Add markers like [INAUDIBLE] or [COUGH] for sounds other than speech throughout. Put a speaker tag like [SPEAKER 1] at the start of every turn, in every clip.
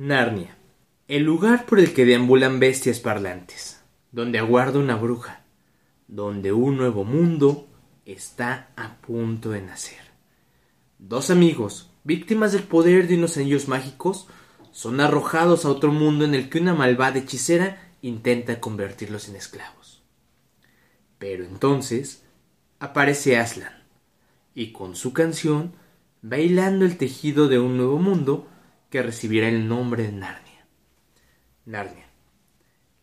[SPEAKER 1] Narnia, el lugar por el que deambulan bestias parlantes, donde aguarda una bruja, donde un nuevo mundo está a punto de nacer. Dos amigos, víctimas del poder de unos anillos mágicos, son arrojados a otro mundo en el que una malvada hechicera intenta convertirlos en esclavos. Pero entonces aparece Aslan, y con su canción, bailando el tejido de un nuevo mundo, que recibirá el nombre de Narnia. Narnia,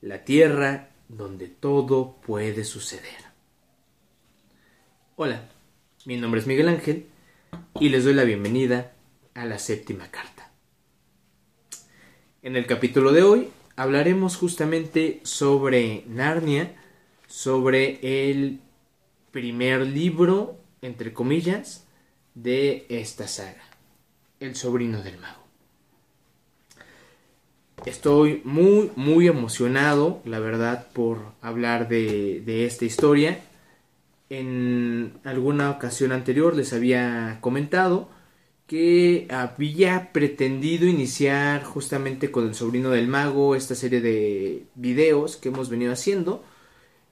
[SPEAKER 1] la tierra donde todo puede suceder. Hola, mi nombre es Miguel Ángel y les doy la bienvenida a la séptima carta. En el capítulo de hoy hablaremos justamente sobre Narnia, sobre el primer libro, entre comillas, de esta saga, El sobrino del mago. Estoy muy, muy emocionado, la verdad, por hablar de, esta historia. En alguna ocasión anterior les había comentado que había pretendido iniciar justamente con el sobrino del mago esta serie de videos que hemos venido haciendo,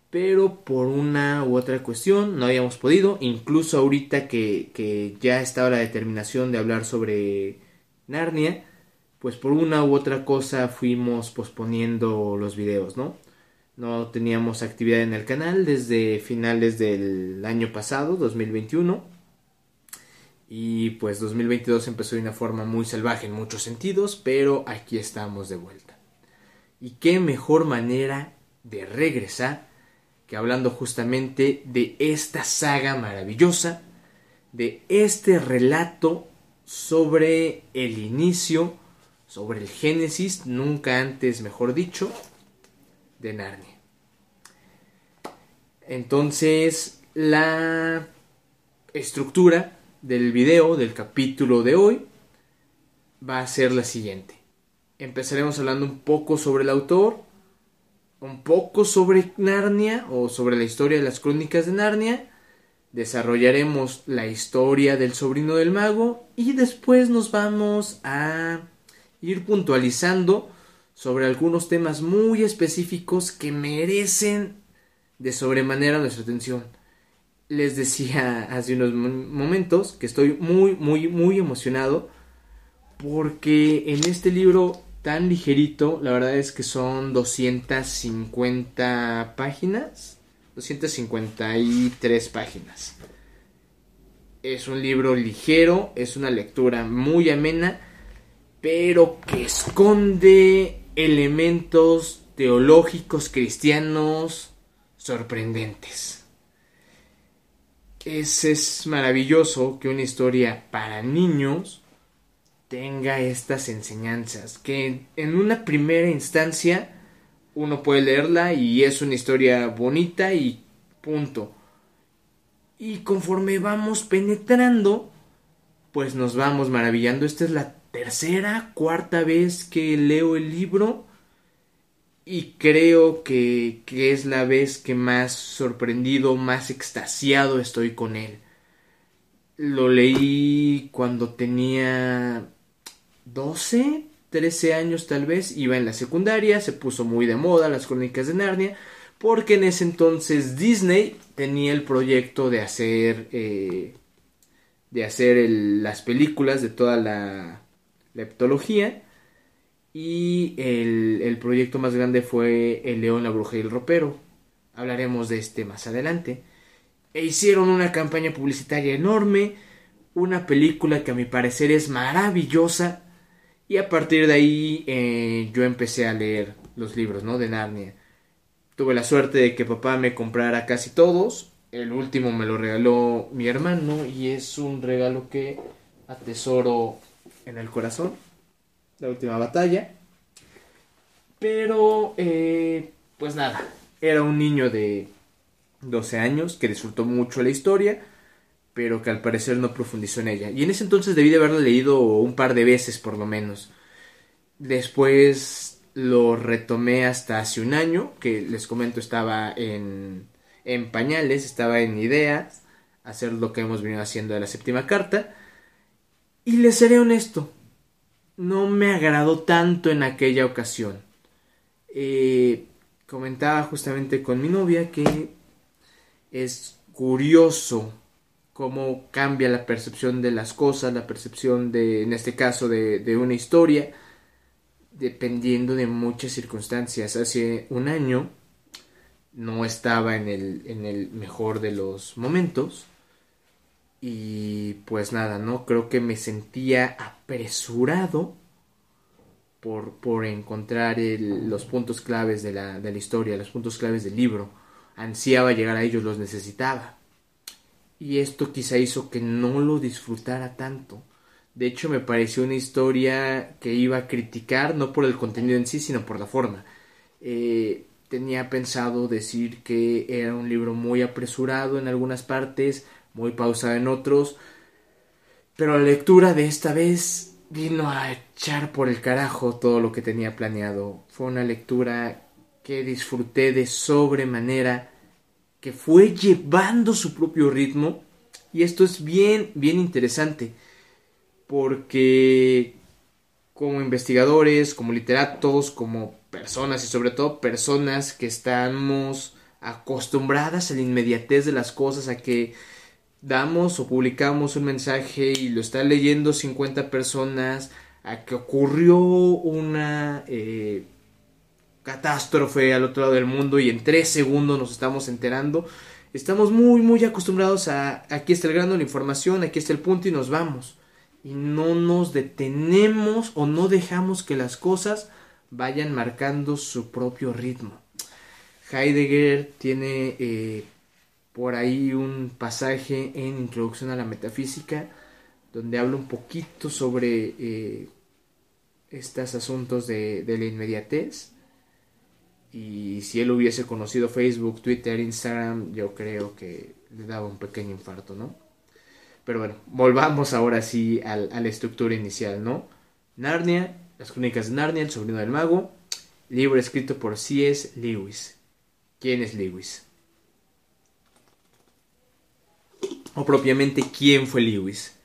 [SPEAKER 1] pero por una u otra cuestión no habíamos podido, incluso ahorita que, que ya estaba la determinación de hablar sobre Narnia, pues por una u otra cosa fuimos posponiendo los videos, ¿no? No teníamos actividad en el canal desde finales del año pasado, 2021. Y pues 2022 empezó de una forma muy salvaje en muchos sentidos, pero aquí estamos de vuelta. Y qué mejor manera de regresar que hablando justamente de esta saga maravillosa, de este relato sobre el inicio sobre el Génesis, nunca antes mejor dicho, de Narnia. Entonces, la estructura del video, del capítulo de hoy, va a ser la siguiente. Empezaremos hablando un poco sobre el autor, un poco sobre Narnia o sobre la historia de las crónicas de Narnia, desarrollaremos la historia del sobrino del mago y después nos vamos a ir puntualizando sobre algunos temas muy específicos que merecen de sobremanera nuestra atención. Les decía [LAUGHS] hace unos momentos que estoy muy, muy, muy emocionado porque en este libro tan ligerito, la verdad es que son 250 páginas, 253 páginas. Es un libro ligero, es una lectura muy amena pero que esconde elementos teológicos cristianos sorprendentes. Es, es maravilloso que una historia para niños tenga estas enseñanzas, que en una primera instancia uno puede leerla y es una historia bonita y punto. Y conforme vamos penetrando, pues nos vamos maravillando. Esta es la tercera, cuarta vez que leo el libro y creo que, que, es la vez que más sorprendido, más extasiado estoy con él. Lo leí cuando tenía 12, 13 años tal vez, iba en la secundaria, se puso muy de moda las crónicas de Narnia, porque en ese entonces Disney tenía el proyecto de hacer, eh, de hacer las películas de toda la leptología. Y el, proyecto más grande fue El León, la Bruja y el Ropero. Hablaremos de este más adelante. E hicieron una campaña publicitaria enorme, una película que a mi parecer es maravillosa. Y a partir de ahí eh, yo empecé a leer los libros, ¿no? De Narnia. Tuve la suerte de que papá me comprara casi todos. El último me lo regaló mi hermano y es un regalo que atesoro en el corazón, la última batalla. Pero, eh, pues nada, era un niño de 12 años que disfrutó mucho la historia, pero que al parecer no profundizó en ella. Y en ese entonces debí de haberlo leído un par de veces por lo menos. Después lo retomé hasta hace un año, que les comento estaba en, en pañales, estaba en ideas, hacer lo que hemos venido haciendo de la séptima carta. Y les seré honesto, no me agradó tanto en aquella ocasión. Eh, comentaba justamente con mi novia que es curioso cómo cambia la percepción de las cosas, la percepción de, en este caso, de, de una historia, dependiendo de muchas circunstancias. Hace un año no estaba en el, en el mejor de los momentos. Y pues nada, ¿no? Creo que me sentía apresurado por, por encontrar los puntos claves de la, de la historia, los puntos claves del libro. Ansiaba llegar a ellos, los necesitaba. Y esto quizá hizo que no lo disfrutara tanto. De hecho, me pareció una historia que iba a criticar, no por el contenido en sí, sino por la forma. Eh, tenía pensado decir que era un libro muy apresurado en algunas partes, muy pausado en otros, pero la lectura de esta vez vino a echar por el carajo todo lo que tenía planeado. Fue una lectura que disfruté de sobremanera, que fue llevando su propio ritmo, y esto es bien, bien interesante, porque como investigadores, como literatos, como personas y sobre todo personas que estamos acostumbradas a la inmediatez de las cosas, a que damos o publicamos un mensaje y lo están leyendo 50 personas, a que ocurrió una eh, catástrofe al otro lado del mundo y en tres segundos nos estamos enterando. Estamos muy, muy acostumbrados a aquí está el grano de la información, aquí está el punto y nos vamos. Y no nos detenemos o no dejamos que las cosas vayan marcando su propio ritmo. Heidegger tiene eh, por ahí un pasaje en Introducción a la Metafísica donde habla un poquito sobre eh, estos asuntos de, la inmediatez. Y si él hubiese conocido Facebook, Twitter, Instagram, yo creo que le daba un pequeño infarto, ¿no? Pero bueno, volvamos ahora sí a la estructura inicial, ¿no? Narnia las Crónicas de Narnia, El sobrino del mago, libro escrito por C.S. Lewis. ¿Quién es Lewis? O propiamente, ¿quién fue Lewis?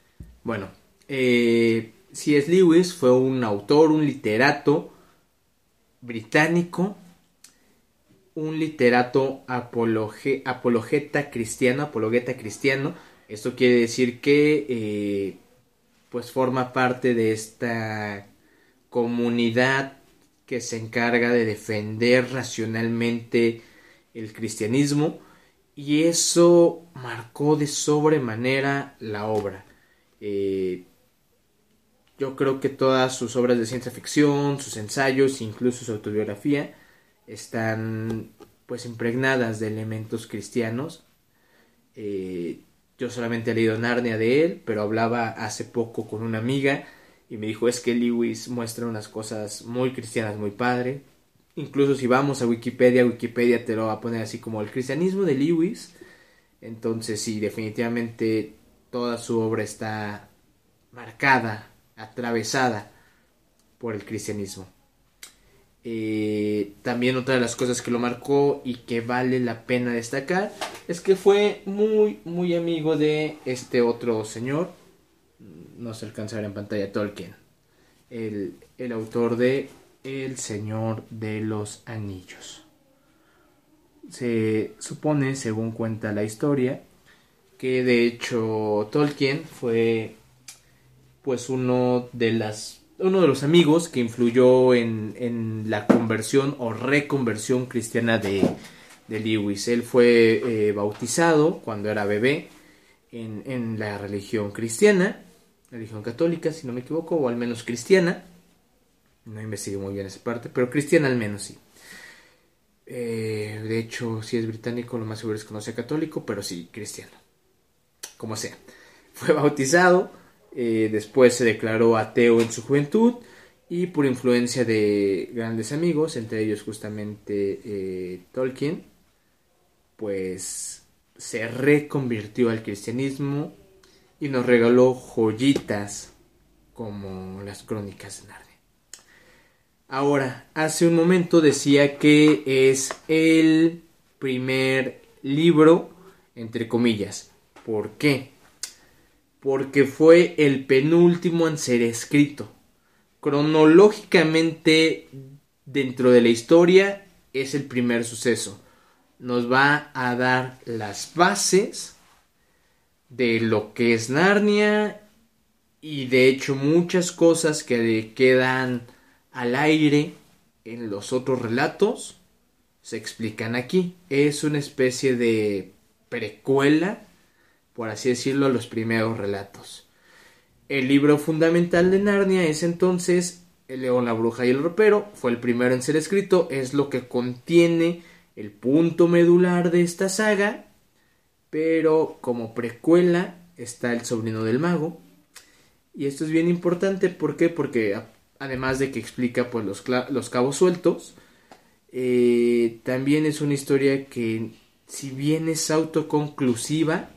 [SPEAKER 1] Bueno, eh, C.S. Lewis fue un autor, un literato británico, un literato apologeta cristiano, apologeta cristiano. Esto quiere decir que eh, pues forma parte de esta comunidad que se encarga de defender racionalmente el cristianismo y eso marcó de sobremanera la obra. Eh, yo creo que todas sus obras de ciencia ficción, sus ensayos, incluso su autobiografía, están pues impregnadas de elementos cristianos. Eh, yo solamente he leído Narnia de él, pero hablaba hace poco con una amiga y me dijo es que Lewis muestra unas cosas muy cristianas, muy padre. Incluso si vamos a Wikipedia, Wikipedia te lo va a poner así como el cristianismo de Lewis. Entonces sí, definitivamente toda su obra está marcada, atravesada por el cristianismo. Eh, también otra de las cosas que lo marcó y que vale la pena destacar es que fue muy, muy amigo de este otro señor, no se alcanza a ver en pantalla Tolkien, el, el autor de El Señor de los Anillos. Se supone, según cuenta la historia, que de hecho Tolkien fue pues uno de las uno de los amigos que influyó en, la conversión o reconversión cristiana de, de Lewis. Él fue eh, bautizado cuando era bebé en, en la religión cristiana religión católica, si no me equivoco, o al menos cristiana. No investigué muy bien esa parte, pero cristiana al menos sí. Eh, de hecho, si es británico, lo más seguro es que no sea católico, pero sí cristiano. Como sea. Fue bautizado, eh, después se declaró ateo en su juventud y por influencia de grandes amigos, entre ellos justamente eh, Tolkien, pues se reconvirtió al cristianismo y nos regaló joyitas como las crónicas de Narnia. Ahora, hace un momento decía que es el primer libro, entre comillas. ¿Por qué? Porque fue el penúltimo en ser escrito. cronológicamente dentro de la historia es el primer suceso. Nos va a dar las bases de lo que es Narnia y de hecho muchas cosas que quedan al aire en los otros relatos se explican aquí. Es una especie de precuela, por así decirlo, a los primeros relatos. El libro fundamental de Narnia es entonces El león, la bruja y el ropero. Fue el primero en ser escrito, es lo que contiene el punto medular de esta saga, pero como precuela está El sobrino del mago. Y esto es bien importante, ¿por qué? Porque además de que explica pues, los, los cabos sueltos, eh, también es una historia que, si bien es autoconclusiva,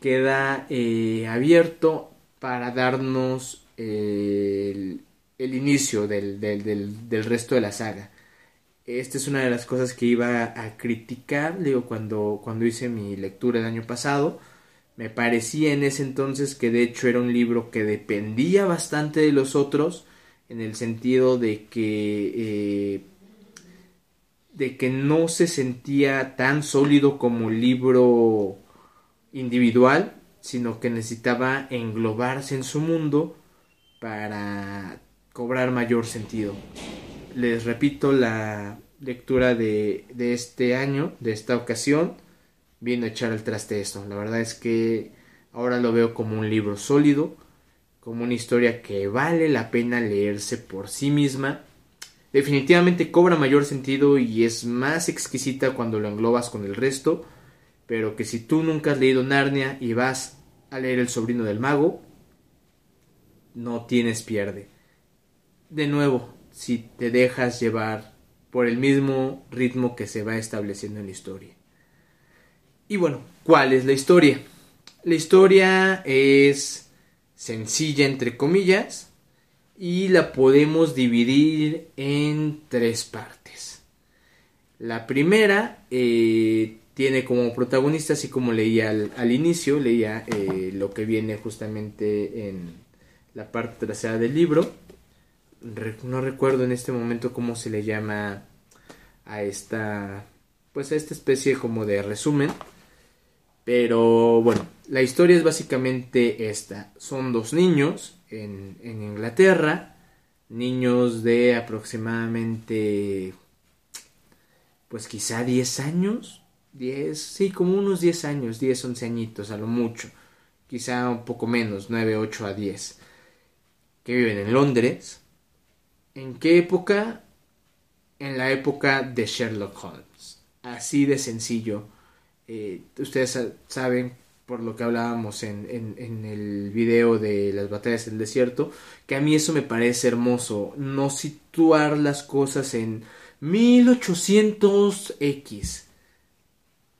[SPEAKER 1] queda eh, abierto para darnos el, inicio del, del, resto de la saga. Esta es una de las cosas que iba a criticar, digo, cuando, cuando hice mi lectura el año pasado. Me parecía en ese entonces que de hecho era un libro que dependía bastante de los otros, en el sentido de que eh, de que no se sentía tan sólido como libro individual, sino que necesitaba englobarse en su mundo para cobrar mayor sentido. Les repito, la lectura de, de este año, de esta ocasión, vino a echar al traste esto. La verdad es que ahora lo veo como un libro sólido, como una historia que vale la pena leerse por sí misma Definitivamente cobra mayor sentido y es más exquisita cuando lo englobas con el resto, pero que si tú nunca has leído Narnia y vas a leer El sobrino del mago, no tienes pierde. De nuevo, si te dejas llevar por el mismo ritmo que se va estableciendo en la historia. Y bueno, ¿cuál es la historia? La historia es sencilla entre comillas, y la podemos dividir en tres partes. La primera eh, tiene como protagonista, así como leía al, inicio, leía eh, lo que viene justamente en la parte trasera del libro. no recuerdo en este momento cómo se le llama a esta, pues a esta especie como de resumen. Pero bueno, la historia es básicamente esta. Son dos niños en, Inglaterra, niños de aproximadamente, pues quizá 10 años, 10, sí, como unos 10 años, 10, 11 añitos a lo mucho, quizá un poco menos, 9, 8 a 10, que viven en Londres. ¿En qué época? En la época de Sherlock Holmes. Así de sencillo. Eh, ustedes saben por lo que hablábamos en, en, el video de las batallas del desierto, que a mí eso me parece hermoso, no situar las cosas en 1800X,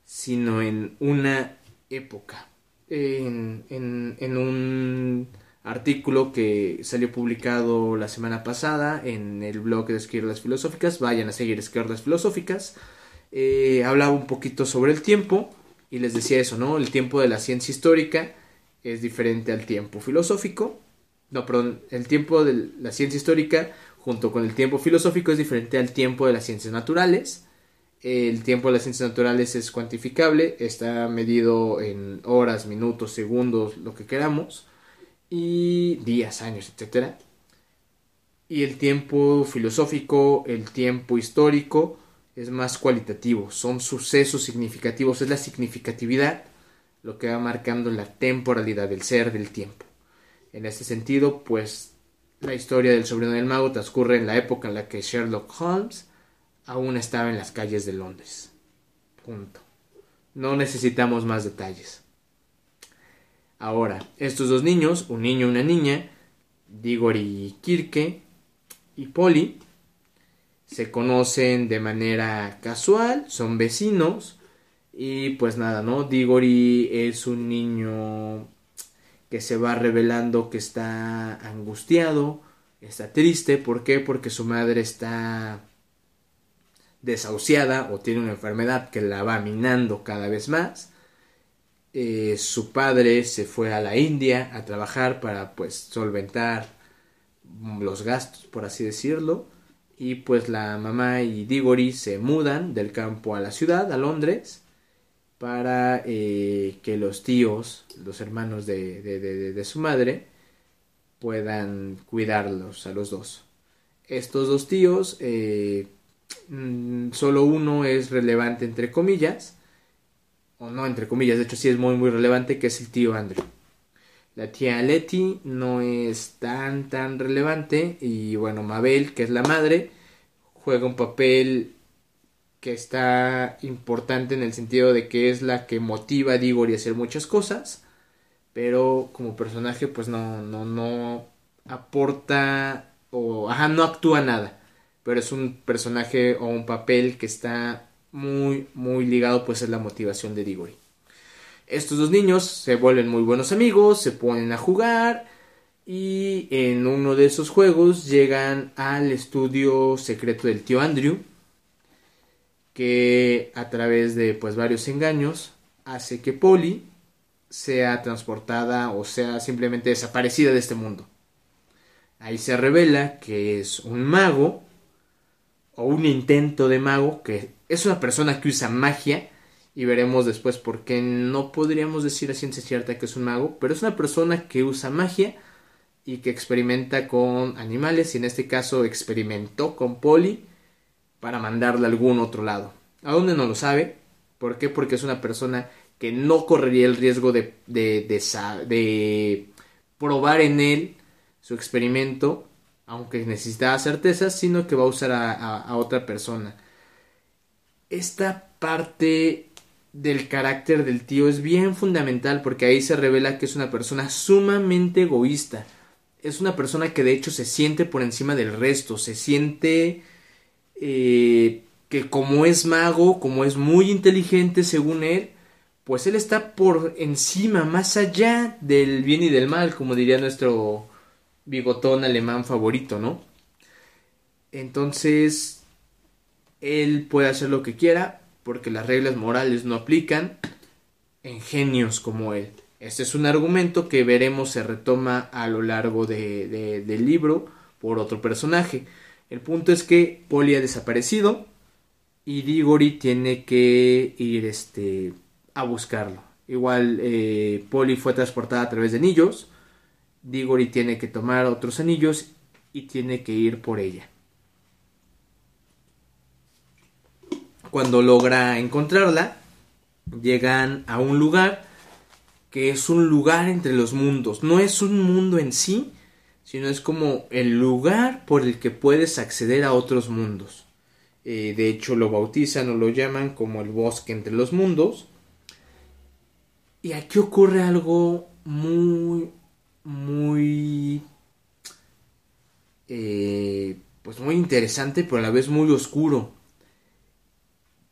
[SPEAKER 1] sino en una época. En, en, un artículo que salió publicado la semana pasada en el blog de Izquierdas Filosóficas, vayan a seguir Izquierdas Filosóficas, eh, hablaba un poquito sobre el tiempo, y les decía eso, ¿no? El tiempo de la ciencia histórica es diferente al tiempo filosófico. No, perdón, el tiempo de la ciencia histórica junto con el tiempo filosófico es diferente al tiempo de las ciencias naturales. El tiempo de las ciencias naturales es cuantificable, está medido en horas, minutos, segundos, lo que queramos, y días, años, etc. Y el tiempo filosófico, el tiempo histórico, es más cualitativo, son sucesos significativos, es la significatividad lo que va marcando la temporalidad del ser del tiempo. En este sentido, pues la historia del sobrino del mago transcurre en la época en la que Sherlock Holmes aún estaba en las calles de Londres. Punto. No necesitamos más detalles. Ahora, estos dos niños, un niño y una niña, Diggory Kirke y Polly, se conocen de manera casual, son vecinos y pues nada, ¿no? Diggory es un niño que se va revelando que está angustiado, está triste, ¿por qué? Porque su madre está desahuciada o tiene una enfermedad que la va minando cada vez más. Eh, su padre se fue a la India a trabajar para pues solventar los gastos, por así decirlo. Y pues la mamá y Diggory se mudan del campo a la ciudad, a Londres, para eh, que los tíos, los hermanos de, de, su madre, puedan cuidarlos a los dos. Estos dos tíos, eh, mm, solo uno es relevante entre comillas, o no entre comillas, de hecho sí es muy muy relevante, que es el tío Andrew. La tía Letty no es tan tan relevante y bueno, Mabel, que es la madre, juega un papel que está importante en el sentido de que es la que motiva a Diggory a hacer muchas cosas, pero como personaje pues no no no aporta o ajá, no actúa nada, pero es un personaje o un papel que está muy muy ligado pues es la motivación de Diggory. Estos dos niños se vuelven muy buenos amigos, se ponen a jugar y en uno de esos juegos llegan al estudio secreto del tío Andrew que a través de pues varios engaños hace que Polly sea transportada o sea simplemente desaparecida de este mundo. Ahí se revela que es un mago o un intento de mago que es una persona que usa magia y veremos después por qué no podríamos decir a ciencia cierta que es un mago, pero es una persona que usa magia y que experimenta con animales y en este caso experimentó con Polly para mandarla a algún otro lado. ¿A dónde no lo sabe? ¿Por qué? Porque es una persona que no correría el riesgo de, de, de, probar en él su experimento, aunque necesitaba certezas, sino que va a usar a, a otra persona. Esta parte del carácter del tío es bien fundamental porque ahí se revela que es una persona sumamente egoísta. Es una persona que de hecho se siente por encima del resto, se siente eh, que como es mago, como es muy inteligente según él, pues él está por encima, más allá del bien y del mal, como diría nuestro bigotón alemán favorito, ¿no? Entonces, él puede hacer lo que quiera, porque las reglas morales no aplican en genios como él. Este es un argumento que veremos se retoma a lo largo de, del libro por otro personaje. El punto es que Polly ha desaparecido y Diggory tiene que ir este, a buscarlo. Igual eh, Polly fue transportada a través de anillos. Diggory tiene que tomar otros anillos y tiene que ir por ella. Cuando logra encontrarla, llegan a un lugar que es un lugar entre los mundos. No es un mundo en sí, sino es como el lugar por el que puedes acceder a otros mundos. Eh, de hecho, lo bautizan o lo llaman como el bosque entre los mundos. Y aquí ocurre algo muy, muy, eh, pues muy interesante, pero a la vez muy oscuro.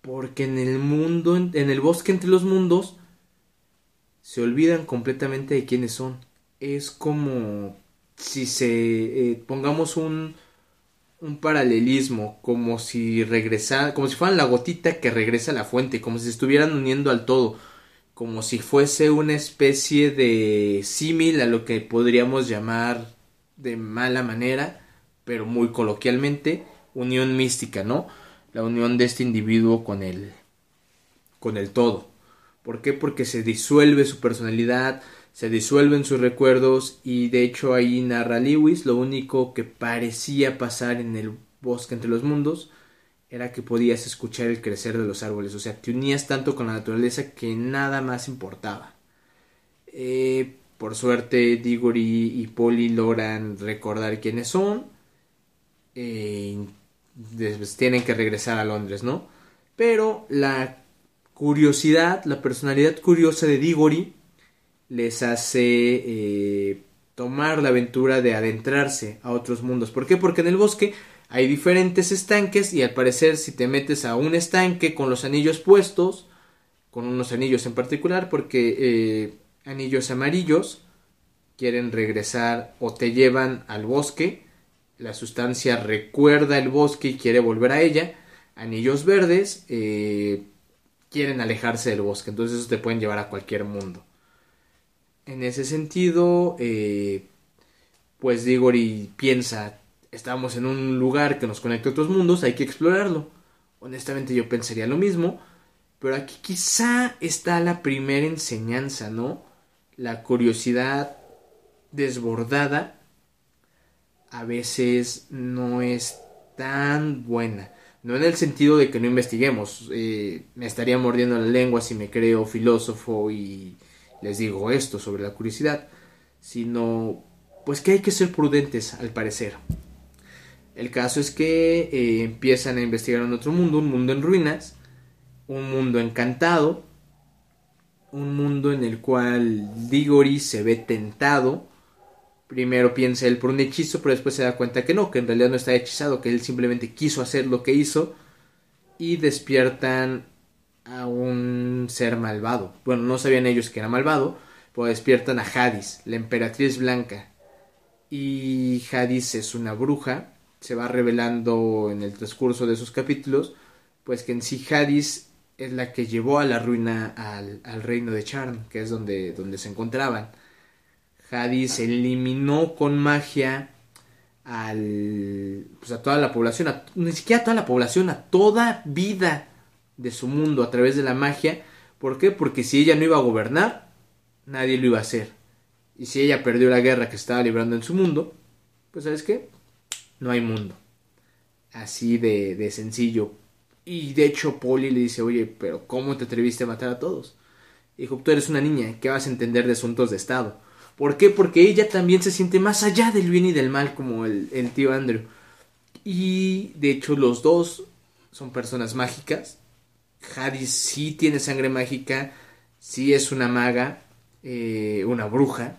[SPEAKER 1] Porque en el mundo, en el bosque entre los mundos, se olvidan completamente de quiénes son. Es como si se eh, pongamos un, un paralelismo, como si regresara, como si fueran la gotita que regresa a la fuente, como si estuvieran uniendo al todo, como si fuese una especie de símil a lo que podríamos llamar de mala manera, pero muy coloquialmente, unión mística, ¿no? La unión de este individuo con el, con el todo. ¿Por qué? Porque se disuelve su personalidad, se disuelven sus recuerdos y de hecho ahí narra Lewis lo único que parecía pasar en el bosque entre los mundos era que podías escuchar el crecer de los árboles, o sea, te unías tanto con la naturaleza que nada más importaba. Eh, por suerte, Diggory y Polly logran recordar quiénes son. Eh, pues, tienen que regresar a Londres, ¿no? Pero la curiosidad, la personalidad curiosa de Diggory les hace eh, tomar la aventura de adentrarse a otros mundos. ¿Por qué? Porque en el bosque hay diferentes estanques y al parecer si te metes a un estanque con los anillos puestos, con unos anillos en particular, porque eh, anillos amarillos quieren regresar o te llevan al bosque la sustancia recuerda el bosque y quiere volver a ella. Anillos verdes eh, quieren alejarse del bosque, entonces eso te pueden llevar a cualquier mundo. En ese sentido, eh, pues Diggory piensa, estamos en un lugar que nos conecta a otros mundos, hay que explorarlo. Honestamente yo pensaría lo mismo, pero aquí quizá está la primera enseñanza, ¿no? La curiosidad desbordada a veces no es tan buena. No en el sentido de que no investiguemos. Eh, me estaría mordiendo la lengua si me creo filósofo y les digo esto sobre la curiosidad. Sino pues que hay que ser prudentes al parecer. El caso es que eh, empiezan a investigar en otro mundo, un mundo en ruinas, un mundo encantado, un mundo en el cual Diggory se ve tentado. Primero piensa él por un hechizo, pero después se da cuenta que no, que en realidad no está hechizado, que él simplemente quiso hacer lo que hizo. Y despiertan a un ser malvado. Bueno, no sabían ellos que era malvado, pero despiertan a Hadis, la emperatriz blanca. Y Hadis es una bruja, se va revelando en el transcurso de esos capítulos, pues que en sí Hadis es la que llevó a la ruina al, reino de Charn, que es donde, donde se encontraban. Hadis eliminó con magia pues a toda la población, ni siquiera a toda la población, a toda vida de su mundo a través de la magia. ¿Por qué? Porque si ella no iba a gobernar, nadie lo iba a hacer. Y si ella perdió la guerra que estaba librando en su mundo, pues sabes qué, no hay mundo. Así de, sencillo. Y de hecho Polly le dice, oye, pero ¿cómo te atreviste a matar a todos? dijo, tú eres una niña, ¿qué vas a entender de asuntos de Estado? ¿Por qué? Porque ella también se siente más allá del bien y del mal como el, tío Andrew. Y de hecho los dos son personas mágicas. Hadis sí tiene sangre mágica, sí es una maga, eh, una bruja,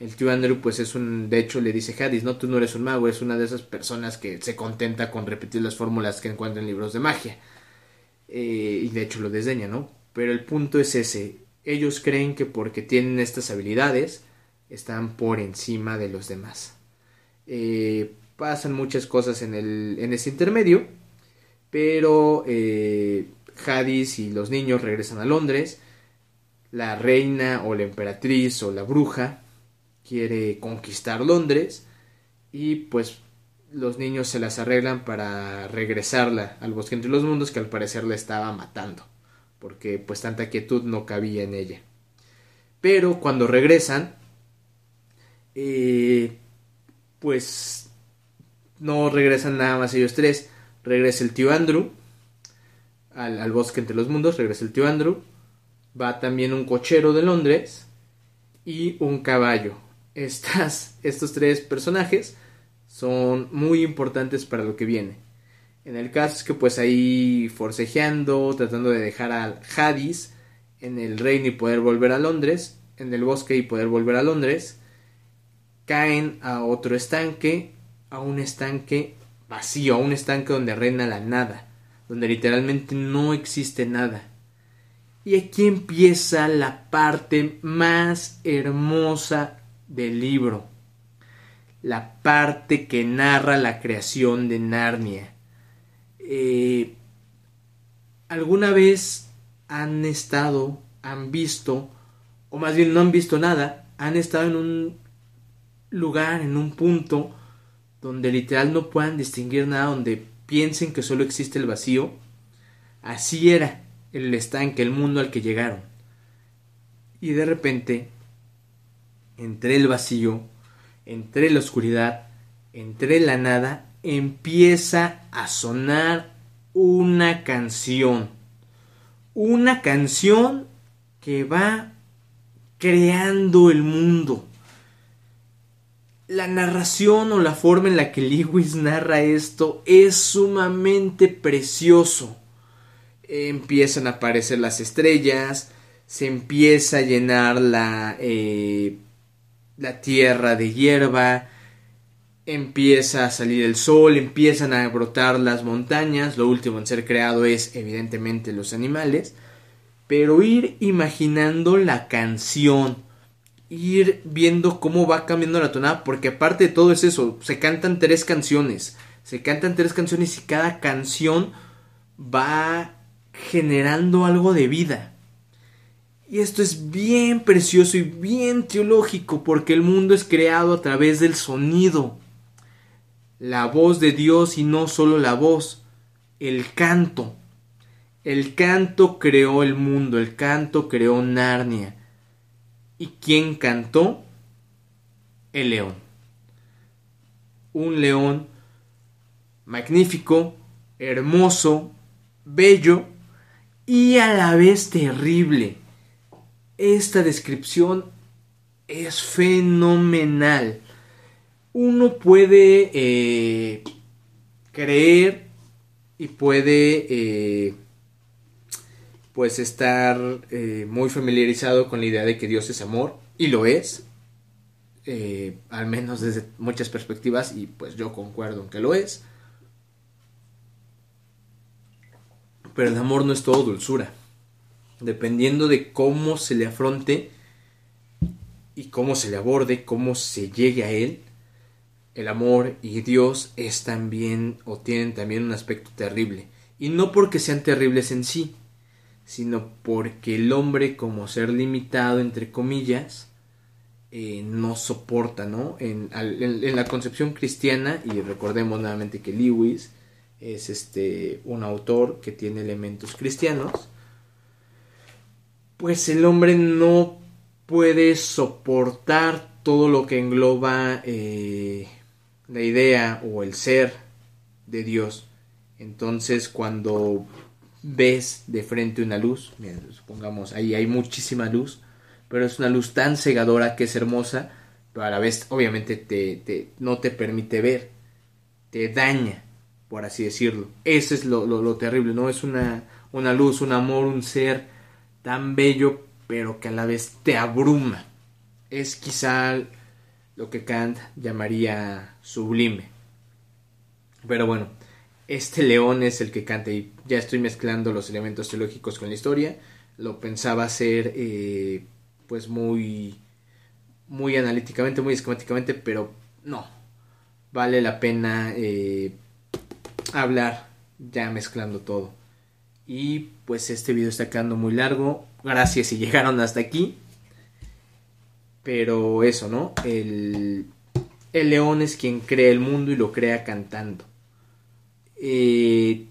[SPEAKER 1] el tío Andrew pues es un, de hecho le dice Hadis, no, tú no eres un mago, es una de esas personas que se contenta con repetir las fórmulas que encuentra en libros de magia. Eh, y de hecho lo desdeña, ¿no? Pero el punto es ese, ellos creen que porque tienen estas habilidades están por encima de los demás. Eh, pasan muchas cosas en, el, en ese intermedio, pero eh, Hadis y los niños regresan a Londres, la reina o la emperatriz o la bruja quiere conquistar Londres y pues los niños se las arreglan para regresarla al bosque entre los mundos que al parecer la estaba matando porque pues tanta quietud no cabía en ella pero cuando regresan eh, pues no regresan nada más ellos tres. Regresa el tío Andrew al, al bosque entre los mundos regresa el tío Andrew. Va también un cochero de Londres y un caballo. Estas, estos tres personajes son muy importantes para lo que viene. En el caso es que pues ahí forcejeando, tratando de dejar a Hadis en el reino y poder volver a Londres, en el bosque y poder volver a Londres, caen a otro estanque, a un estanque vacío, a un estanque donde reina la nada, donde literalmente no existe nada. Y aquí empieza la parte más hermosa del libro, la parte que narra la creación de Narnia. Eh, ¿Alguna vez han estado, han visto, o más bien no han visto nada, han estado en un lugar, en un punto donde literal no puedan distinguir nada, donde piensen que solo existe el vacío? Así era el estanque, el mundo al que llegaron. Y de repente entre el vacío, entre la oscuridad, entre la nada, empieza a sonar una canción. Una canción que va creando el mundo. La narración o la forma en la que Lewis narra esto es sumamente precioso. Empiezan a aparecer las estrellas, se empieza a llenar la eh, la tierra de hierba, empieza a salir el sol, empiezan a brotar las montañas, lo último en ser creado es evidentemente los animales, pero ir imaginando la canción, ir viendo cómo va cambiando la tonada, porque aparte de todo es eso, se cantan tres canciones, se cantan tres canciones y cada canción va generando algo de vida. Y esto es bien precioso y bien teológico porque el mundo es creado a través del sonido. La voz de Dios y no solo la voz, el canto. El canto creó el mundo, el canto creó Narnia. ¿Y quién cantó? El león. Un león magnífico, hermoso, bello y a la vez terrible. Esta descripción es fenomenal. Uno puede eh, creer y puede eh, pues estar eh, muy familiarizado con la idea de que Dios es amor y lo es al menos desde muchas perspectivas y pues yo concuerdo en que lo es pero el amor no es todo dulzura. Dependiendo de cómo se le afronte y cómo se le aborde, cómo se llegue a él, el amor y Dios es también o tienen también un aspecto terrible. Y no porque sean terribles en sí, sino porque el hombre como ser limitado, entre comillas, eh, no soporta, ¿no? En, en, la concepción cristiana, y recordemos nuevamente que Lewis es este un autor que tiene elementos cristianos, pues el hombre no puede soportar todo lo que engloba eh, la idea o el ser de Dios. Entonces cuando ves de frente una luz, supongamos ahí hay muchísima luz, pero es una luz tan cegadora que es hermosa, pero a la vez obviamente te, no te permite ver, te daña por así decirlo. Ese es lo, terrible, ¿no? Es una, una luz, un amor, un ser tan bello, pero que a la vez te abruma. Es quizá lo que Kant llamaría sublime. Pero bueno, este león es el que canta y ya estoy mezclando los elementos teológicos con la historia. Lo pensaba hacer eh, pues muy, muy analíticamente, muy esquemáticamente, pero no. Vale la pena eh, hablar ya mezclando todo. Y pues este video está quedando muy largo. Gracias si llegaron hasta aquí. Pero eso, ¿no? El, el león es quien crea el mundo y lo crea cantando. Eh,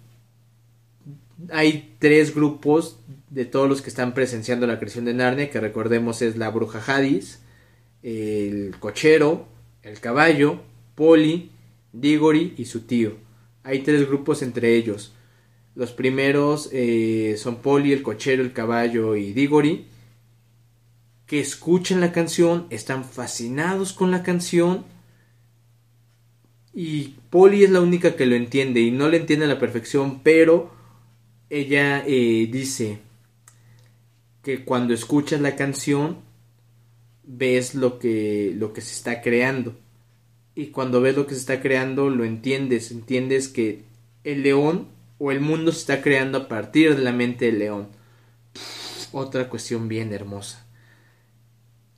[SPEAKER 1] hay tres grupos de todos los que están presenciando la creación de Narnia, que recordemos es la bruja Hadis, el cochero, el caballo, Polly, Diggory y su tío. Hay tres grupos entre ellos. Los primeros eh, son Polly, el cochero, el caballo y Diggory, que escuchan la canción, están fascinados con la canción. Y Polly es la única que lo entiende y no le entiende a la perfección, pero ella eh, dice que cuando escuchas la canción ves lo que, lo que se está creando y cuando ves lo que se está creando lo entiendes, entiendes que el león o el mundo se está creando a partir de la mente del león. otra cuestión bien hermosa.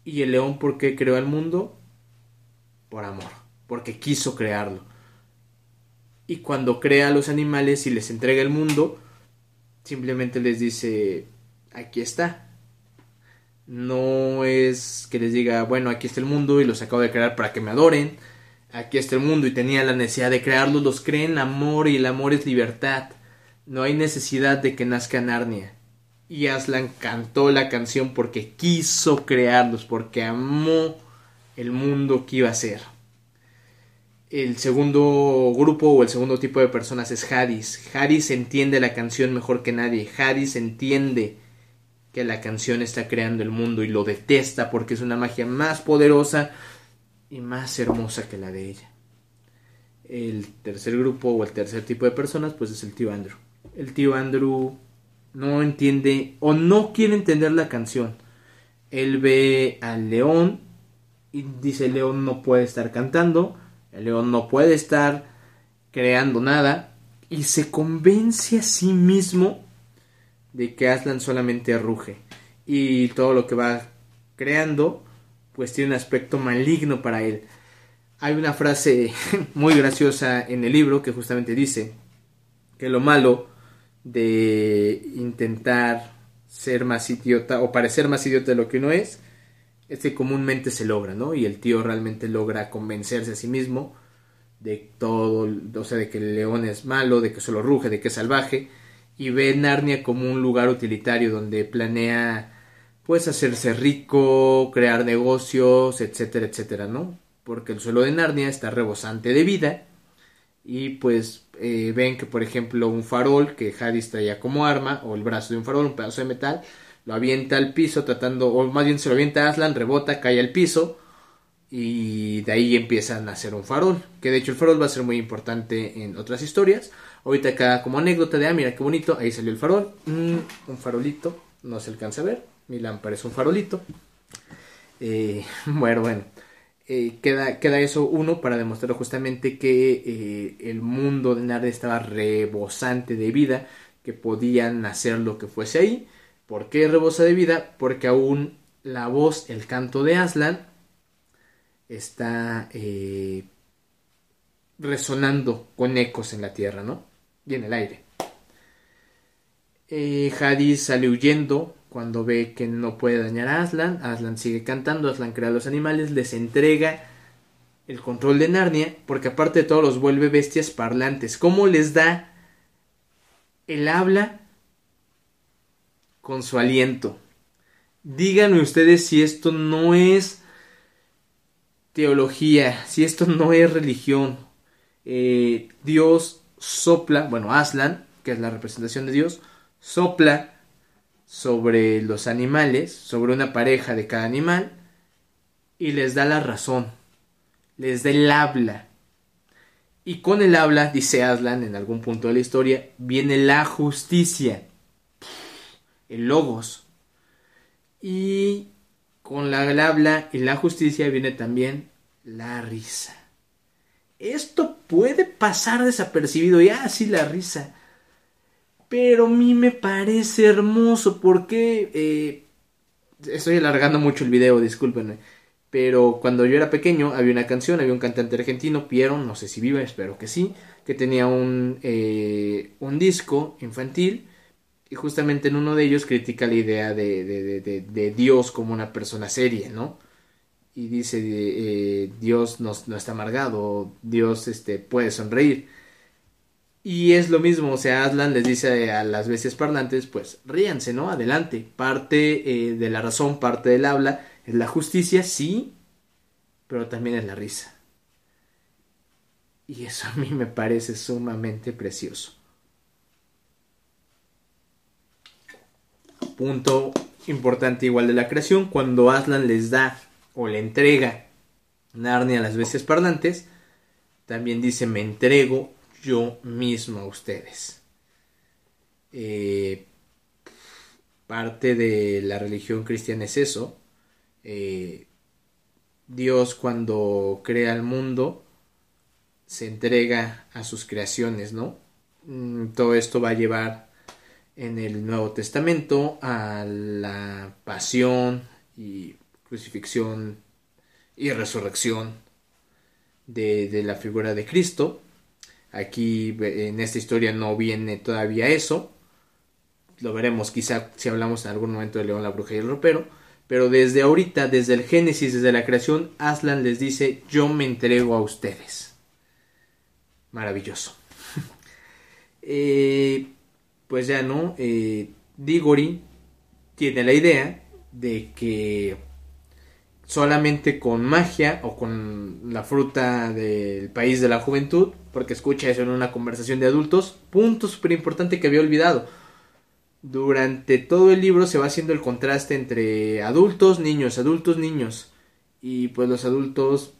[SPEAKER 1] ¿Y el león por qué creó el mundo? Por amor, porque quiso crearlo. Y cuando crea a los animales y les entrega el mundo, simplemente les dice, aquí está. No es que les diga, bueno, aquí está el mundo y los acabo de crear para que me adoren aquí está el mundo y tenía la necesidad de crearlos, los creen amor y el amor es libertad. No hay necesidad de que nazca Narnia. Y Aslan cantó la canción porque quiso crearlos, porque amó el mundo que iba a ser. El segundo grupo o el segundo tipo de personas es Hadis. Hadis entiende la canción mejor que nadie. Hadis entiende que la canción está creando el mundo y lo detesta porque es una magia más poderosa y más hermosa que la de ella. El tercer grupo o el tercer tipo de personas pues es el tío Andrew. El tío Andrew no entiende o no quiere entender la canción. Él ve al león y dice león no puede estar cantando, el león no puede estar creando nada y se convence a sí mismo de que Aslan solamente ruge y todo lo que va creando pues tiene un aspecto maligno para él. Hay una frase [LAUGHS] muy graciosa en el libro que justamente dice que lo malo de intentar ser más idiota o parecer más idiota de lo que uno es, este comúnmente se logra, ¿no? Y el tío realmente logra convencerse a sí mismo de todo, o sea, de que el león es malo, de que solo ruge, de que es salvaje, y ve Narnia como un lugar utilitario donde planea, pues, hacerse rico, crear negocios, etcétera, etcétera, ¿no? Porque el suelo de Narnia está rebosante de vida, y pues eh, ven que, por ejemplo, un farol que Hadis traía como arma, o el brazo de un farol, un pedazo de metal, lo avienta al piso tratando, o más bien se lo avienta a Aslan, rebota, cae al piso, y de ahí empiezan a hacer un farol, que de hecho el farol va a ser muy importante en otras historias. Ahorita acá como anécdota de, ah, mira qué bonito, ahí salió el farol, mm, un farolito, no se alcanza a ver, mi lámpara es un farolito. Eh, [LAUGHS] bueno, bueno, eh, queda, queda eso uno para demostrar justamente que eh, el mundo de Narnia estaba rebosante de vida, que podían hacer lo que fuese ahí. ¿Por qué rebosa de vida? Porque aún la voz, el canto de Aslan, está eh, resonando con ecos en la tierra, ¿no? Y en el aire. Eh, Hadis sale huyendo cuando ve que no puede dañar a Aslan. Aslan sigue cantando, Aslan crea a los animales, les entrega el control de Narnia, porque aparte de todo los vuelve bestias parlantes. ¿Cómo les da el habla con su aliento? Díganme ustedes si esto no es teología, si esto no es religión, eh, Dios sopla, bueno, Aslan, que es la representación de Dios, sopla sobre los animales, sobre una pareja de cada animal, y les da la razón, les da el habla. Y con el habla, dice Aslan en algún punto de la historia, viene la justicia, el logos. Y con la habla y la justicia viene también la risa. Esto puede pasar desapercibido, ya ah, sí la risa. Pero a mí me parece hermoso porque... Eh, estoy alargando mucho el video, discúlpenme. Pero cuando yo era pequeño había una canción, había un cantante argentino, Piero, no sé si vive, espero que sí, que tenía un, eh, un disco infantil y justamente en uno de ellos critica la idea de, de, Dios como una persona seria, ¿no? Y dice, eh, Dios no, no, está amargado, Dios este, puede sonreír. Y es lo mismo, o sea, Aslan les dice a las bestias parlantes, pues ríanse, ¿no? Adelante. Parte eh, de la razón, parte del habla, es la justicia, sí, pero también es la risa. Y eso a mí me parece sumamente precioso. Punto importante igual de la creación, cuando Aslan les da o le entrega Narnia a las bestias parlantes, también dice me entrego yo mismo a ustedes. Eh, parte de la religión cristiana es eso. Eh, Dios cuando crea el mundo se entrega a sus creaciones, ¿no? Mm, todo esto va a llevar en el Nuevo Testamento a la pasión y crucifixión y resurrección de, la figura de Cristo. Aquí en esta historia no viene todavía eso. Lo veremos quizá si hablamos en algún momento de León, la Bruja y el Ropero. Pero desde ahorita, desde el Génesis, desde la creación, Aslan les dice, yo me entrego a ustedes. Maravilloso. [LAUGHS] eh, pues ya no, eh, Digori tiene la idea de que solamente con magia o con la fruta del país de la juventud, porque escucha eso en una conversación de adultos, punto súper importante que había olvidado. Durante todo el libro se va haciendo el contraste entre adultos, niños, adultos, niños. Y pues los adultos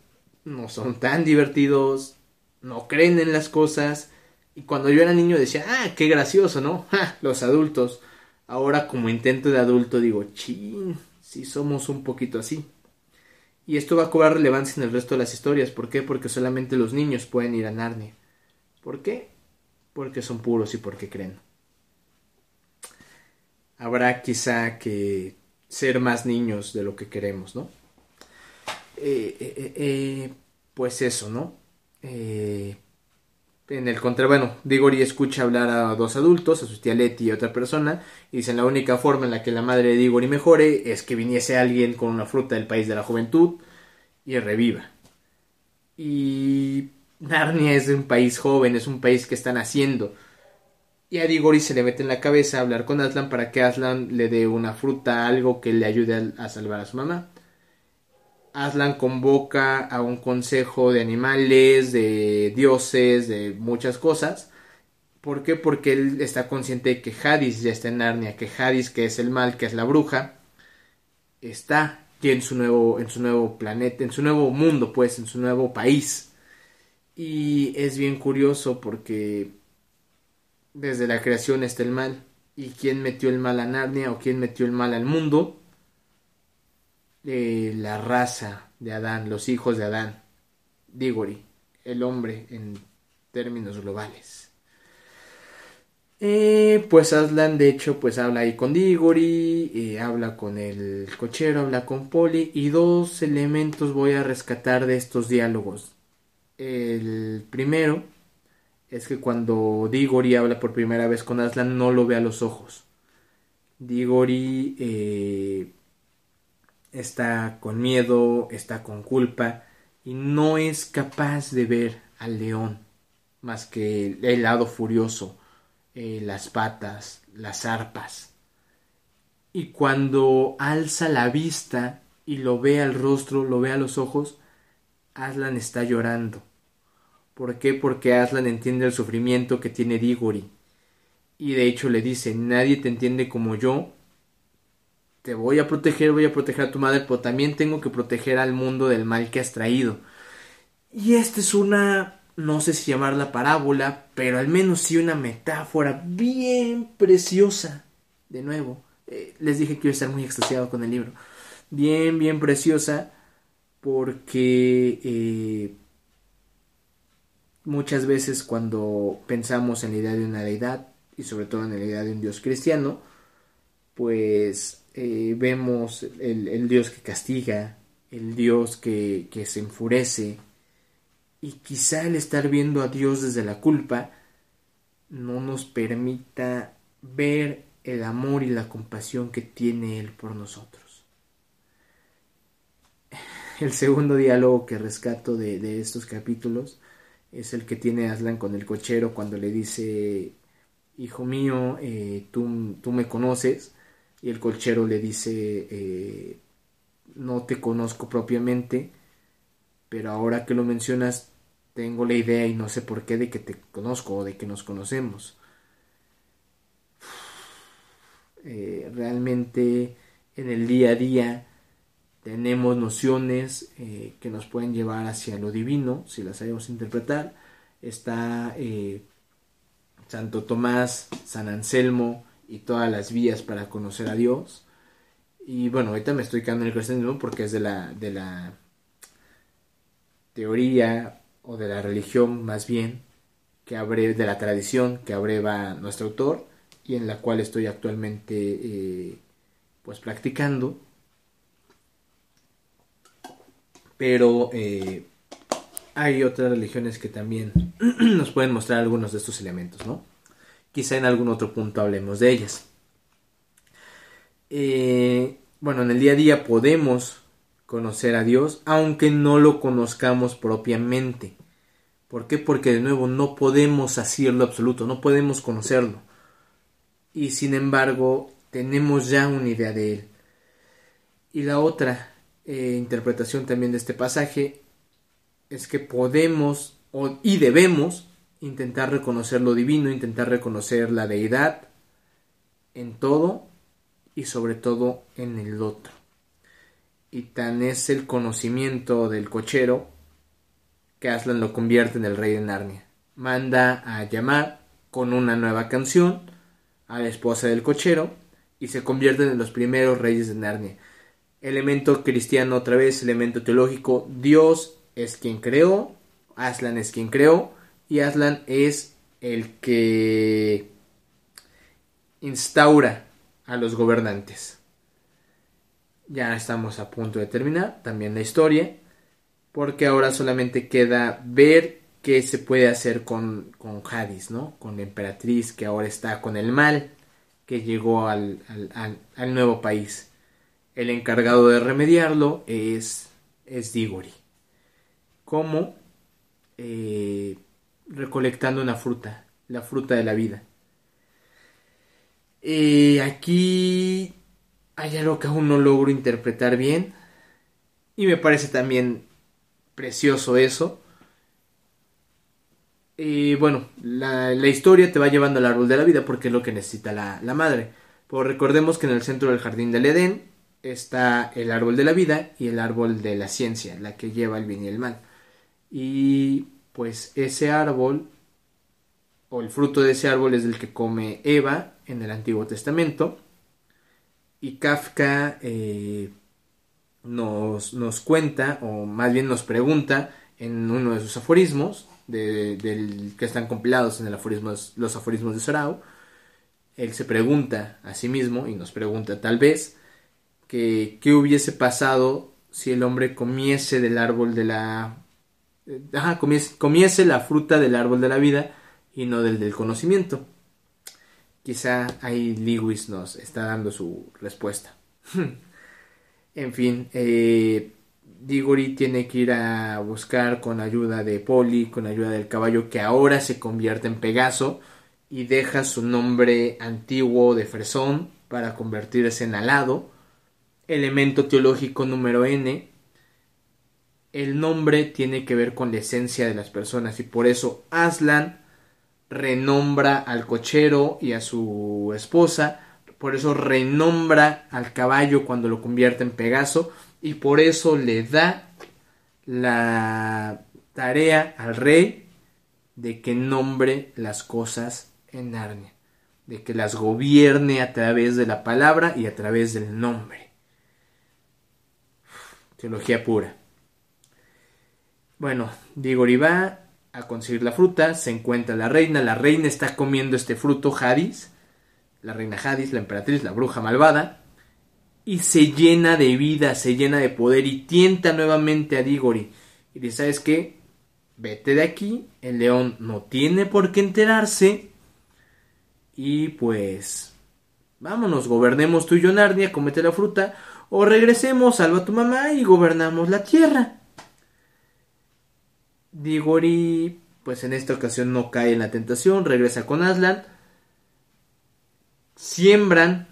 [SPEAKER 1] no son tan divertidos, no creen en las cosas, y cuando yo era niño decía, ah, qué gracioso, ¿no? los adultos. Ahora como intento de adulto digo, chin, si somos un poquito así. Y esto va a cobrar relevancia en el resto de las historias. ¿Por qué? Porque solamente los niños pueden ir a Narnia. ¿Por qué? Porque son puros y porque creen. Habrá quizá que ser más niños de lo que queremos, ¿no? Eh, eh, eh, pues eso, ¿no? En el contra, bueno, Digori escucha hablar a dos adultos, a su tía Leti y a otra persona, y dicen la única forma en la que la madre de Digori mejore es que viniese alguien con una fruta del país de la juventud y reviva. Y Narnia es un país joven, es un país que está naciendo. Y a Digori se le mete en la cabeza hablar con Aslan para que Aslan le dé una fruta, algo que le ayude a, salvar a su mamá. Aslan convoca a un consejo de animales, de dioses, de muchas cosas. ¿Por qué? Porque él está consciente de que Hadis ya está en Narnia, que Hadis, que es el mal, que es la bruja, está en su nuevo, en su nuevo planeta, en su nuevo mundo, pues, en su nuevo país. Y es bien curioso porque desde la creación está el mal. ¿Y quién metió el mal a Narnia o quién metió el mal al mundo? Eh, la raza de Adán, los hijos de Adán. Digori, el hombre en términos globales. Eh, pues Aslan de hecho pues habla ahí con Digori, eh, habla con el cochero, habla con Polly y dos elementos voy a rescatar de estos diálogos. El primero es que cuando Digori habla por primera vez con Aslan no lo ve a los ojos. Digori eh, está con miedo, está con culpa y no es capaz de ver al león más que el lado furioso, eh, las patas, las arpas. Y cuando alza la vista y lo ve al rostro, lo ve a los ojos, Aslan está llorando. ¿Por qué? Porque Aslan entiende el sufrimiento que tiene Digori. Y de hecho le dice, nadie te entiende como yo. Te voy a proteger, voy a proteger a tu madre, pero también tengo que proteger al mundo del mal que has traído. Y esta es una, no sé si llamarla parábola, pero al menos sí una metáfora bien preciosa. De nuevo, eh, les dije que iba a estar muy extasiado con el libro. Bien, bien preciosa porque eh, muchas veces cuando pensamos en la idea de una deidad y sobre todo en la idea de un dios cristiano, pues eh, vemos el, dios que castiga, el dios que, que se enfurece y quizá el estar viendo a Dios desde la culpa no nos permita ver el amor y la compasión que tiene Él por nosotros. El segundo diálogo que rescato de, estos capítulos es el que tiene Aslan con el cochero cuando le dice, hijo mío, eh, tú, tú, me conoces, y el cochero le dice, eh, no te conozco propiamente, pero ahora que lo mencionas, tengo la idea y no sé por qué de que te conozco o de que nos conocemos. Eh, realmente en el día a día tenemos nociones eh, que nos pueden llevar hacia lo divino, si las sabemos interpretar. Está Santo Tomás, San Anselmo y todas las vías para conocer a Dios. Y bueno, ahorita me estoy quedando en el cristianismo porque es de la, de la teoría o de la religión más bien, que abre, de la tradición que abreva nuestro autor y en la cual estoy actualmente eh, pues practicando pero eh, hay otras religiones que también [CLEARS THROAT] nos pueden mostrar algunos de estos elementos, ¿no? Quizá en algún otro punto hablemos de ellas. Eh, bueno, en el día a día podemos conocer a Dios, aunque no lo conozcamos propiamente. ¿Por qué? Porque de nuevo no podemos hacerlo absoluto, no podemos conocerlo. Y sin embargo, tenemos ya una idea de Él. Y la otra eh, interpretación también de este pasaje es que podemos y debemos intentar reconocer lo divino, intentar reconocer la deidad en todo y sobre todo en el otro. Y tan es el conocimiento del cochero que Aslan lo convierte en el rey de Narnia. Manda a llamar con una nueva canción a la esposa del cochero y se convierten en los primeros reyes de Narnia elemento cristiano otra vez, elemento teológico, Dios es quien creó, Aslan es quien creó y Aslan es el que instaura a los gobernantes. Ya estamos a punto de terminar también la historia, porque ahora solamente queda ver qué se puede hacer con, con Hadis, ¿no? Con la emperatriz que ahora está con el mal que llegó al, al, nuevo país. El encargado de remediarlo es, es Digori. ¿Cómo? Eh, recolectando una fruta, la fruta de la vida. Eh, aquí hay algo que aún no logro interpretar bien y me parece también precioso eso. Y bueno, la, historia te va llevando al árbol de la vida porque es lo que necesita la, la madre. Pero recordemos que en el centro del jardín del Edén está el árbol de la vida y el árbol de la ciencia, la que lleva el bien y el mal. Y pues ese árbol, o el fruto de ese árbol es el que come Eva en el Antiguo Testamento. Y Kafka eh, nos, nos cuenta, o más bien nos pregunta en uno de sus aforismos, del, que están compilados en el los aforismos de Sorao, él se pregunta a sí mismo y nos pregunta tal vez que qué hubiese pasado si el hombre comiese del árbol de la ajá, comiese, la fruta del árbol de la vida y no del del conocimiento. Quizá ahí Lewis nos está dando su respuesta. [LAUGHS] en fin, eh, Digori tiene que ir a buscar con ayuda de Poli, con ayuda del caballo que ahora se convierte en Pegaso y deja su nombre antiguo de Fresón para convertirse en alado. Elemento teológico número N. El nombre tiene que ver con la esencia de las personas y por eso Aslan renombra al cochero y a su esposa. Por eso renombra al caballo cuando lo convierte en Pegaso y por eso le da la tarea al rey de que nombre las cosas en Narnia, de que las gobierne a través de la palabra y a través del nombre. Teología pura. Bueno, Digori va a conseguir la fruta, se encuentra la reina, la reina está comiendo este fruto, Hadis, la reina Hadis, la emperatriz, la bruja malvada, y se llena de vida, se llena de poder y tienta nuevamente a Digori. Y dice, ¿sabes qué? Vete de aquí, el león no tiene por qué enterarse. Y pues, vámonos, gobernemos tú y yo Narnia, comete la fruta, o regresemos, salva a tu mamá y gobernamos la tierra. Digori, pues en esta ocasión no cae en la tentación, regresa con Aslan. Siembran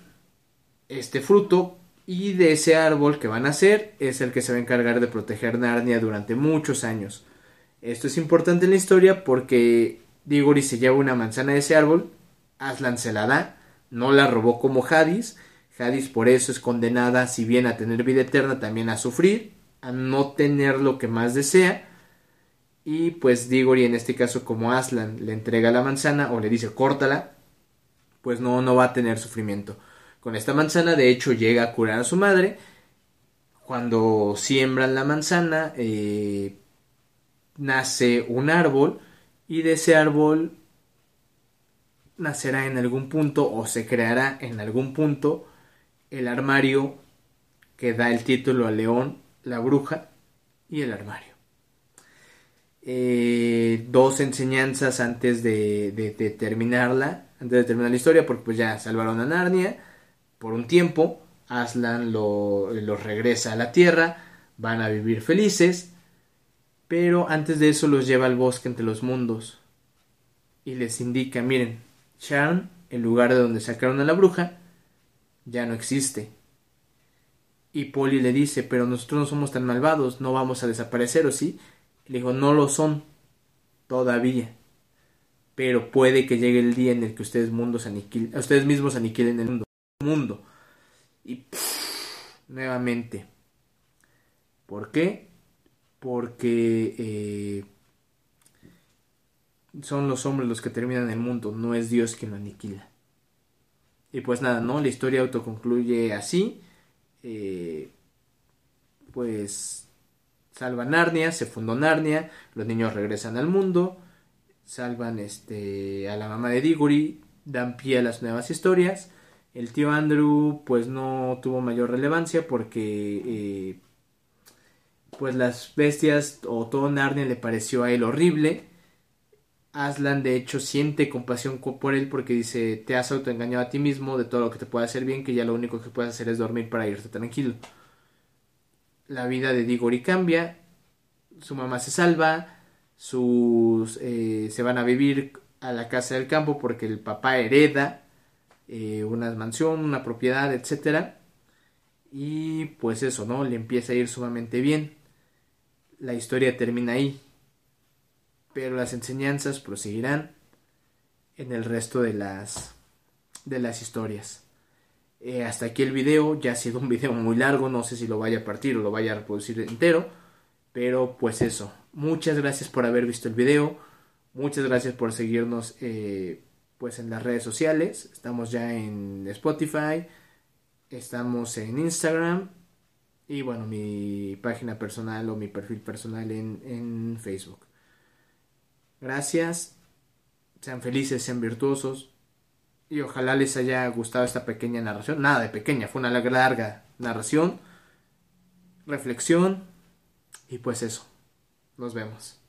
[SPEAKER 1] este fruto y de ese árbol que van a hacer es el que se va a encargar de proteger Narnia durante muchos años. Esto es importante en la historia porque Digori se lleva una manzana de ese árbol, Aslan se la da, no la robó como Hadis, Hadis por eso es condenada, si bien a tener vida eterna, también a sufrir, a no tener lo que más desea, y pues Digori en este caso como Aslan le entrega la manzana o le dice córtala, pues no, no va a tener sufrimiento. Con esta manzana, de hecho, llega a curar a su madre. Cuando siembran la manzana, eh, nace un árbol y de ese árbol nacerá en algún punto o se creará en algún punto el armario que da el título a León, la bruja y el armario. Eh, dos enseñanzas antes de, terminarla, antes de terminar la historia, porque pues ya salvaron a Narnia por un tiempo, Aslan los regresa a la tierra, van a vivir felices, pero antes de eso los lleva al bosque entre los mundos y les indica, miren, Sharn, el lugar de donde sacaron a la bruja, ya no existe. Y Polly le dice, pero nosotros no somos tan malvados, no vamos a desaparecer, ¿o sí? Le dijo, no lo son, todavía. Pero puede que llegue el día en el que ustedes, mundos aniquilen, ustedes mismos aniquilen el mundo mundo. Y nuevamente. ¿Por qué? Porque eh, son los hombres los que terminan el mundo, no es Dios quien lo aniquila. Y pues nada, ¿no? La historia autoconcluye así. Eh, pues salva Narnia, se fundó Narnia, los niños regresan al mundo, salvan este, a la mamá de Diggory, dan pie a las nuevas historias el tío Andrew pues no tuvo mayor relevancia porque eh, pues las bestias o todo Narnia le pareció a él horrible Aslan de hecho siente compasión por él porque dice, te has autoengañado a ti mismo de todo lo que te puede hacer bien, que ya lo único que puedes hacer es dormir para irte tranquilo. La vida de Digori cambia, su mamá se salva, sus, eh, se van a vivir a la casa del campo porque el papá hereda eh, una mansión, una propiedad, etc. Y pues eso, ¿no? Le empieza a ir sumamente bien. La historia termina ahí pero las enseñanzas proseguirán en el resto de las, de las historias. Eh, hasta aquí el video, ya ha sido un video muy largo, no sé si lo vaya a partir o lo vaya a reproducir entero, pero pues eso, muchas gracias por haber visto el video, muchas gracias por seguirnos eh, pues en las redes sociales, estamos ya en Spotify, estamos en Instagram y bueno, mi página personal o mi perfil personal en, en Facebook. Gracias, sean felices, sean virtuosos y ojalá les haya gustado esta pequeña narración. Nada de pequeña, fue una larga narración, reflexión y pues eso. Nos vemos.